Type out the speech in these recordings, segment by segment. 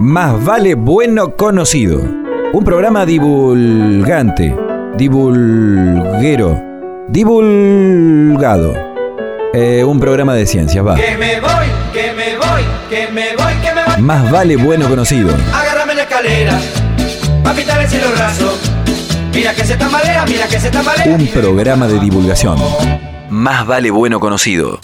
Más vale bueno conocido. Un programa divulgante, divulguero, divulgado. Eh, un programa de ciencias, va. Que me voy, que me voy, que me voy, que me voy. Más vale bueno conocido. Agárrame la escalera, pa' pintar el cielo raso. Mira que se tambalea, mira que se tambalea. Un programa de divulgación. Más vale bueno conocido.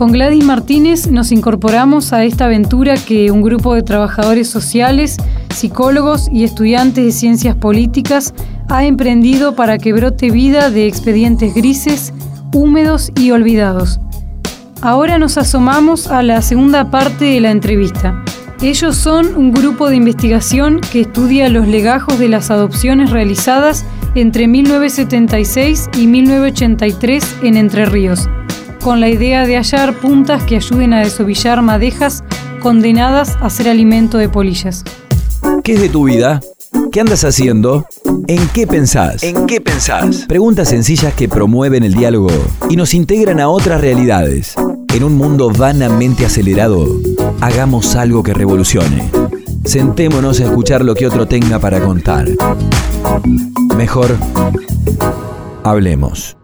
Con Gladys Martínez nos incorporamos a esta aventura que un grupo de trabajadores sociales, psicólogos y estudiantes de ciencias políticas ha emprendido para que brote vida de expedientes grises, húmedos y olvidados. Ahora nos asomamos a la segunda parte de la entrevista. Ellos son un grupo de investigación que estudia los legajos de las adopciones realizadas entre 1976 y 1983 en Entre Ríos con la idea de hallar puntas que ayuden a desovillar madejas condenadas a ser alimento de polillas. ¿Qué es de tu vida? ¿Qué andas haciendo? ¿En qué pensás? ¿En qué pensás? Preguntas sencillas que promueven el diálogo y nos integran a otras realidades. En un mundo vanamente acelerado, hagamos algo que revolucione. Sentémonos a escuchar lo que otro tenga para contar. Mejor, hablemos.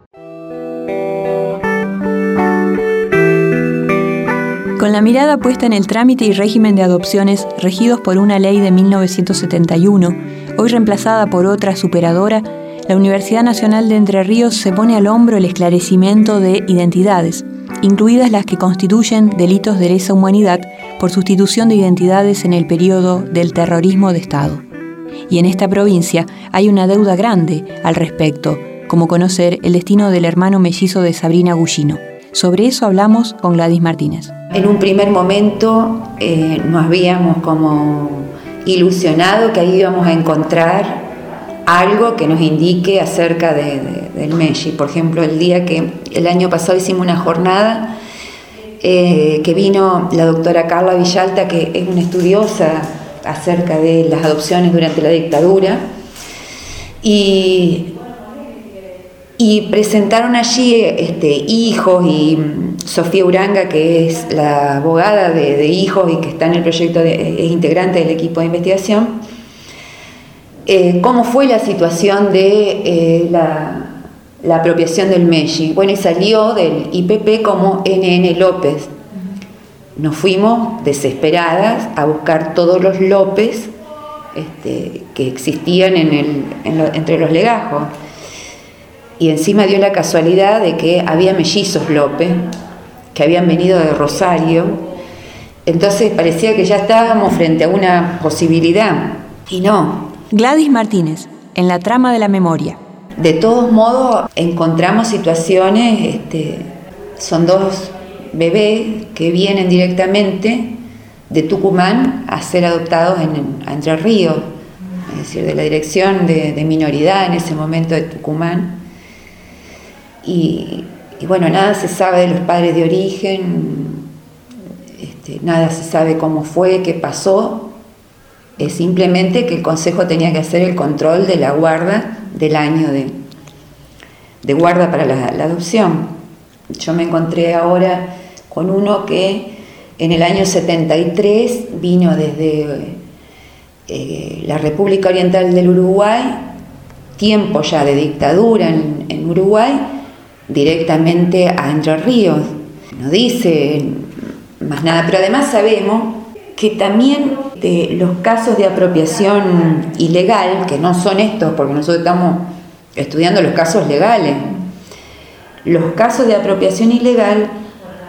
La mirada puesta en el trámite y régimen de adopciones regidos por una ley de 1971, hoy reemplazada por otra superadora, la Universidad Nacional de Entre Ríos se pone al hombro el esclarecimiento de identidades, incluidas las que constituyen delitos de lesa humanidad por sustitución de identidades en el periodo del terrorismo de Estado. Y en esta provincia hay una deuda grande al respecto, como conocer el destino del hermano mellizo de Sabrina Gullino. Sobre eso hablamos con Gladys Martínez. En un primer momento eh, nos habíamos como ilusionado que ahí íbamos a encontrar algo que nos indique acerca del Meshi. Por ejemplo, el día que el año pasado hicimos una jornada eh, que vino la doctora Carla Villalta, que es una estudiosa acerca de las adopciones durante la dictadura, y y presentaron allí este, hijos y mm, Sofía Uranga, que es la abogada de, hijos y que está en el proyecto, de, es integrante del equipo de investigación, eh, cómo fue la situación de eh, la, apropiación del MESI. Bueno, y salió del IPP como NN López. Nos fuimos desesperadas a buscar todos los López este, que existían entre los legajos y encima dio la casualidad de que había mellizos López, que habían venido de Rosario, entonces parecía que ya estábamos frente a una posibilidad, y no. Gladys Martínez, en la trama de la memoria. De todos modos, encontramos situaciones, este, son dos bebés que vienen directamente de Tucumán a ser adoptados en, Entre Ríos, es decir, de la dirección de, de minoridad en ese momento de Tucumán y, bueno, nada se sabe de los padres de origen, este, nada se sabe cómo fue, qué pasó, es simplemente que el Consejo tenía que hacer el control de la guarda del año de, de guarda para la, adopción. Yo me encontré ahora con uno que en el año 73 vino desde eh, la República Oriental del Uruguay, tiempo ya de dictadura en, en Uruguay, directamente a Entre Ríos. No dice más nada, pero además sabemos que también de los casos de apropiación ilegal, que no son estos, porque nosotros estamos estudiando los casos legales, los casos de apropiación ilegal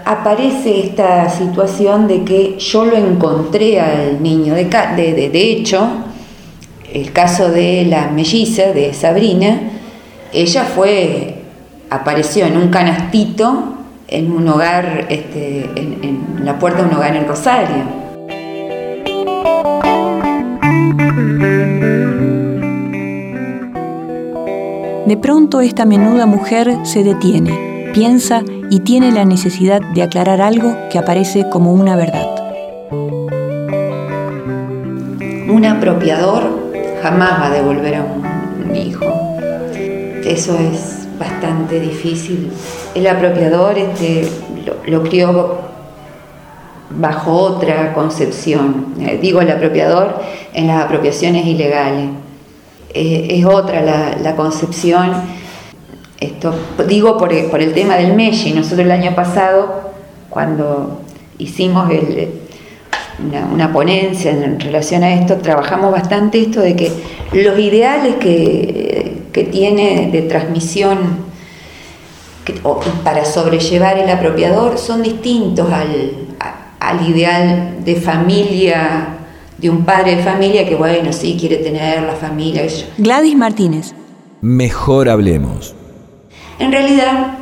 aparece esta situación de que yo lo encontré al niño. De, de, de hecho, el caso de la melliza, de Sabrina, ella fue apareció en un canastito en un hogar, este, en, la puerta de un hogar en Rosario. De pronto esta menuda mujer se detiene, piensa y tiene la necesidad de aclarar algo que aparece como una verdad. Un apropiador jamás va a devolver a un hijo. Eso es bastante difícil. El apropiador este, lo, crió bajo otra concepción. Eh, digo el apropiador en las apropiaciones ilegales. Eh, es otra la, concepción. Esto, digo por, el tema del Meshi. Nosotros el año pasado, cuando hicimos una, ponencia en relación a esto, trabajamos bastante esto de que los ideales que, tiene de transmisión para sobrellevar el apropiador son distintos al, ideal de familia, de un padre de familia que, bueno, sí quiere tener la familia. Gladys Martínez. Mejor hablemos. En realidad,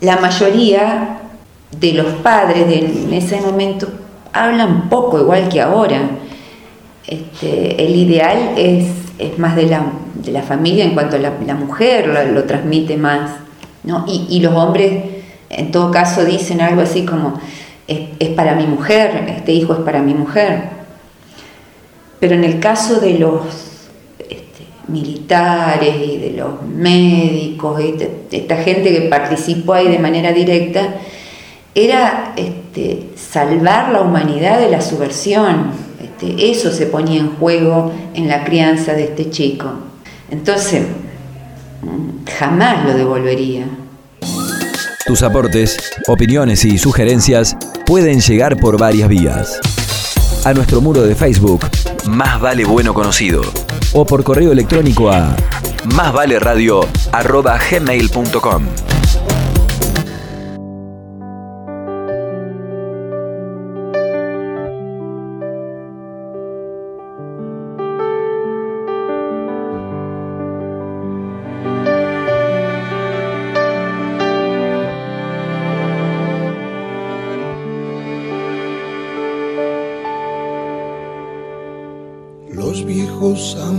la mayoría de los padres de, en ese momento hablan poco, igual que ahora. Este, el ideal es, es más de la, de la, familia en cuanto la, mujer lo, transmite más. ¿no? Y, los hombres, en todo caso, dicen algo así como, es, para mi mujer, este hijo es para mi mujer. Pero en el caso de los este, militares y de los médicos, esta gente que participó ahí de manera directa, era este, salvar la humanidad de la subversión. Este, eso se ponía en juego en la crianza de este chico. Entonces, jamás lo devolvería. Tus aportes, opiniones y sugerencias pueden llegar por varias vías. A nuestro muro de Facebook, Más Vale Bueno Conocido, o por correo electrónico a másvaleradio.gmail.com.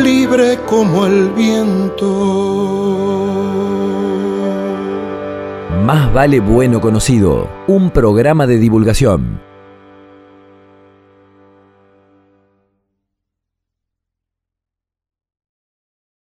libre como el viento. Más vale bueno conocido, un programa de divulgación